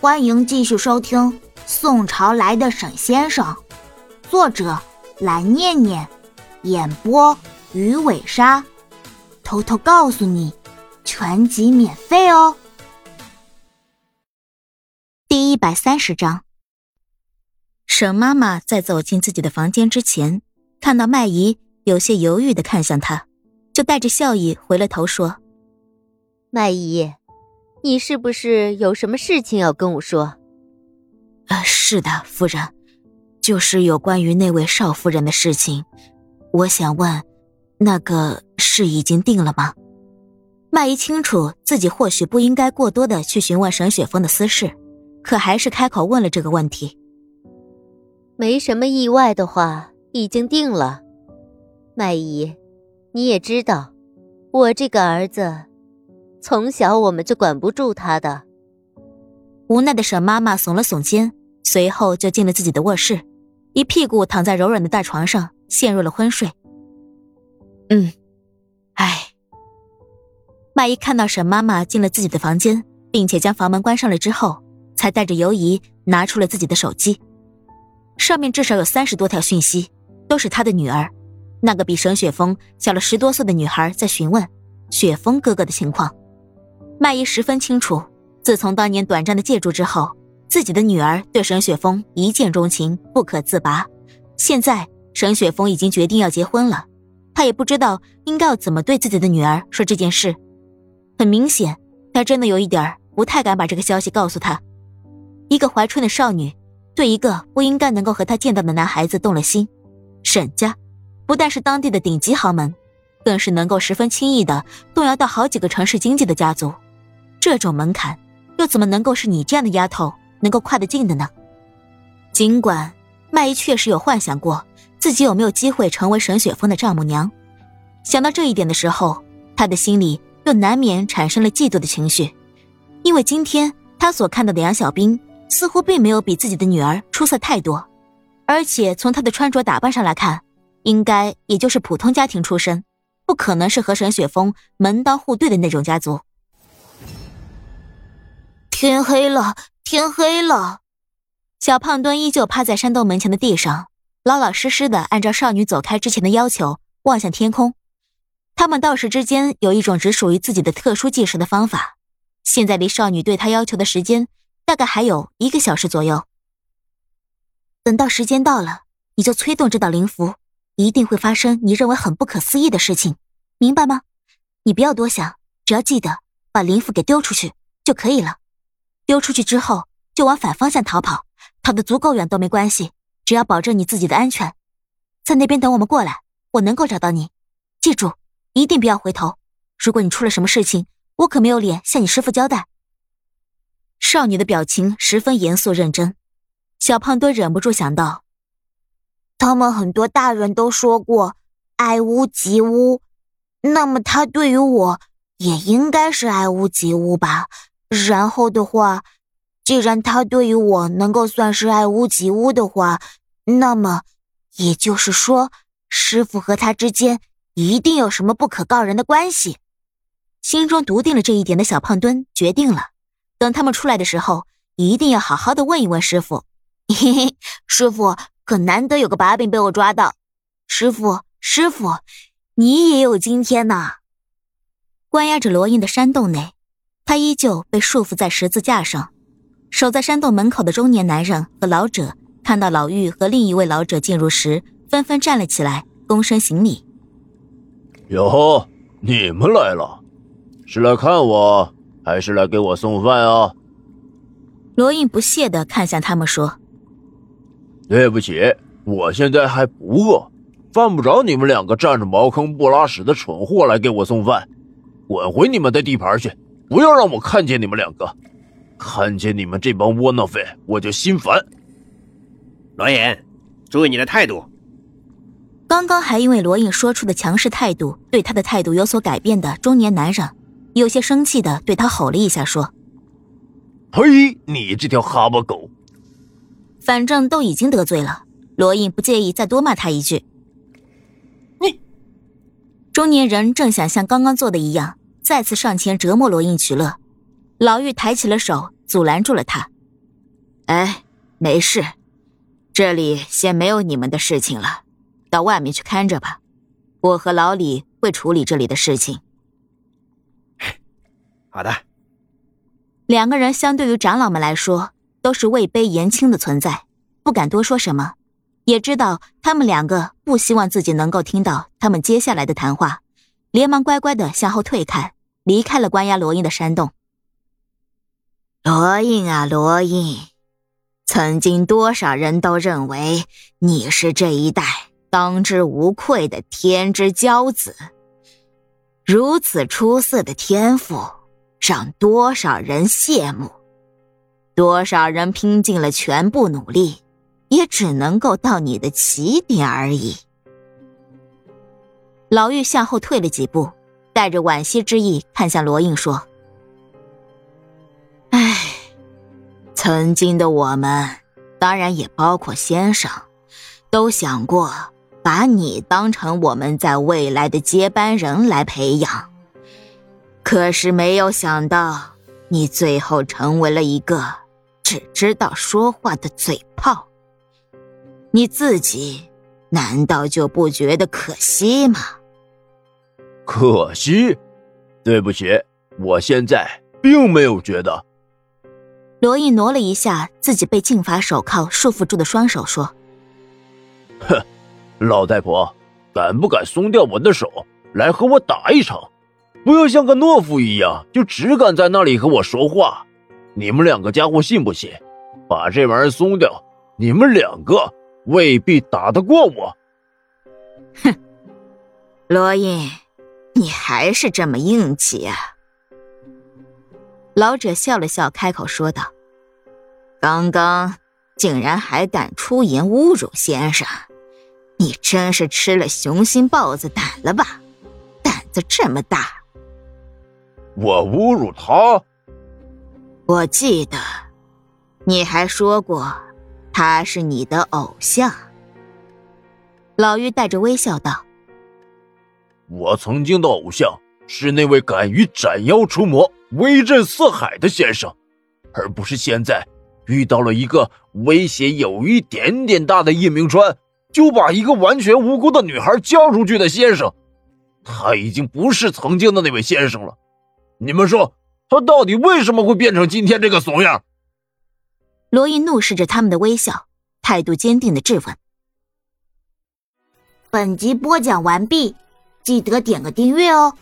欢迎继续收听《宋朝来的沈先生》，作者蓝念念，演播鱼尾鲨。偷偷告诉你，全集免费哦。第一百三十章，沈妈妈在走进自己的房间之前，看到麦姨有些犹豫的看向她，就带着笑意回了头说：“麦姨。”你是不是有什么事情要跟我说？呃，是的，夫人，就是有关于那位少夫人的事情。我想问，那个事已经定了吗？麦姨清楚自己或许不应该过多的去询问沈雪峰的私事，可还是开口问了这个问题。没什么意外的话，已经定了。麦姨，你也知道，我这个儿子。从小我们就管不住他的，无奈的沈妈妈耸了耸肩，随后就进了自己的卧室，一屁股躺在柔软的大床上，陷入了昏睡。嗯，唉。麦姨看到沈妈妈进了自己的房间，并且将房门关上了之后，才带着犹疑拿出了自己的手机，上面至少有三十多条讯息，都是他的女儿，那个比沈雪峰小了十多岁的女孩在询问雪峰哥哥的情况。麦姨十分清楚，自从当年短暂的借住之后，自己的女儿对沈雪峰一见钟情，不可自拔。现在沈雪峰已经决定要结婚了，他也不知道应该要怎么对自己的女儿说这件事。很明显，他真的有一点不太敢把这个消息告诉他。一个怀春的少女，对一个不应该能够和她见到的男孩子动了心。沈家，不但是当地的顶级豪门，更是能够十分轻易的动摇到好几个城市经济的家族。这种门槛，又怎么能够是你这样的丫头能够跨得进的呢？尽管麦姨确实有幻想过自己有没有机会成为沈雪峰的丈母娘，想到这一点的时候，她的心里又难免产生了嫉妒的情绪，因为今天她所看到的杨小兵似乎并没有比自己的女儿出色太多，而且从她的穿着打扮上来看，应该也就是普通家庭出身，不可能是和沈雪峰门当户对的那种家族。天黑了，天黑了。小胖墩依旧趴在山洞门前的地上，老老实实的按照少女走开之前的要求望向天空。他们道士之间有一种只属于自己的特殊计时的方法。现在离少女对他要求的时间大概还有一个小时左右。等到时间到了，你就催动这道灵符，一定会发生你认为很不可思议的事情，明白吗？你不要多想，只要记得把灵符给丢出去就可以了。丢出去之后，就往反方向逃跑，跑得足够远都没关系，只要保证你自己的安全。在那边等我们过来，我能够找到你。记住，一定不要回头。如果你出了什么事情，我可没有脸向你师父交代。少女的表情十分严肃认真，小胖墩忍不住想到：他们很多大人都说过“爱屋及乌”，那么他对于我也应该是爱屋及乌吧。然后的话，既然他对于我能够算是爱屋及乌的话，那么也就是说，师傅和他之间一定有什么不可告人的关系。心中笃定了这一点的小胖墩决定了，等他们出来的时候，一定要好好的问一问师傅。嘿嘿，师傅可难得有个把柄被我抓到。师傅，师傅，你也有今天呐！关押着罗印的山洞内。他依旧被束缚在十字架上，守在山洞门口的中年男人和老者看到老妪和另一位老者进入时，纷纷站了起来，躬身行礼。哟呵，你们来了，是来看我，还是来给我送饭啊？罗印不屑的看向他们说：“对不起，我现在还不饿，犯不着你们两个占着茅坑不拉屎的蠢货来给我送饭，滚回你们的地盘去！”不要让我看见你们两个，看见你们这帮窝囊废，我就心烦。罗隐，注意你的态度。刚刚还因为罗隐说出的强势态度，对他的态度有所改变的中年男人，有些生气的对他吼了一下，说：“嘿，你这条哈巴狗！”反正都已经得罪了，罗隐不介意再多骂他一句。你，中年人正想像刚刚做的一样。再次上前折磨罗印取乐，老妪抬起了手阻拦住了他，哎，没事，这里先没有你们的事情了，到外面去看着吧。我和老李会处理这里的事情。好的。两个人相对于长老们来说，都是位卑言轻的存在，不敢多说什么，也知道他们两个不希望自己能够听到他们接下来的谈话，连忙乖乖的向后退开，离开了关押罗印的山洞。罗印啊，罗印，曾经多少人都认为你是这一代当之无愧的天之骄子，如此出色的天赋。让多少人羡慕，多少人拼尽了全部努力，也只能够到你的起点而已。老妪向后退了几步，带着惋惜之意看向罗印说：“唉，曾经的我们，当然也包括先生，都想过把你当成我们在未来的接班人来培养。”可是没有想到，你最后成为了一个只知道说话的嘴炮。你自己难道就不觉得可惜吗？可惜，对不起，我现在并没有觉得。罗毅挪了一下自己被禁法手铐束缚住的双手，说：“哼，老太婆，敢不敢松掉我的手，来和我打一场？”不要像个懦夫一样，就只敢在那里和我说话。你们两个家伙信不信？把这玩意儿松掉，你们两个未必打得过我。哼，罗印，你还是这么硬气啊！老者笑了笑，开口说道：“刚刚竟然还敢出言侮辱先生，你真是吃了雄心豹子胆了吧？胆子这么大！”我侮辱他？我记得，你还说过他是你的偶像。老妪带着微笑道：“我曾经的偶像是那位敢于斩妖除魔、威震四海的先生，而不是现在遇到了一个威胁有一点点大的叶明川，就把一个完全无辜的女孩交出去的先生。他已经不是曾经的那位先生了。”你们说，他到底为什么会变成今天这个怂样？罗毅怒视着他们的微笑，态度坚定的质问。本集播讲完毕，记得点个订阅哦。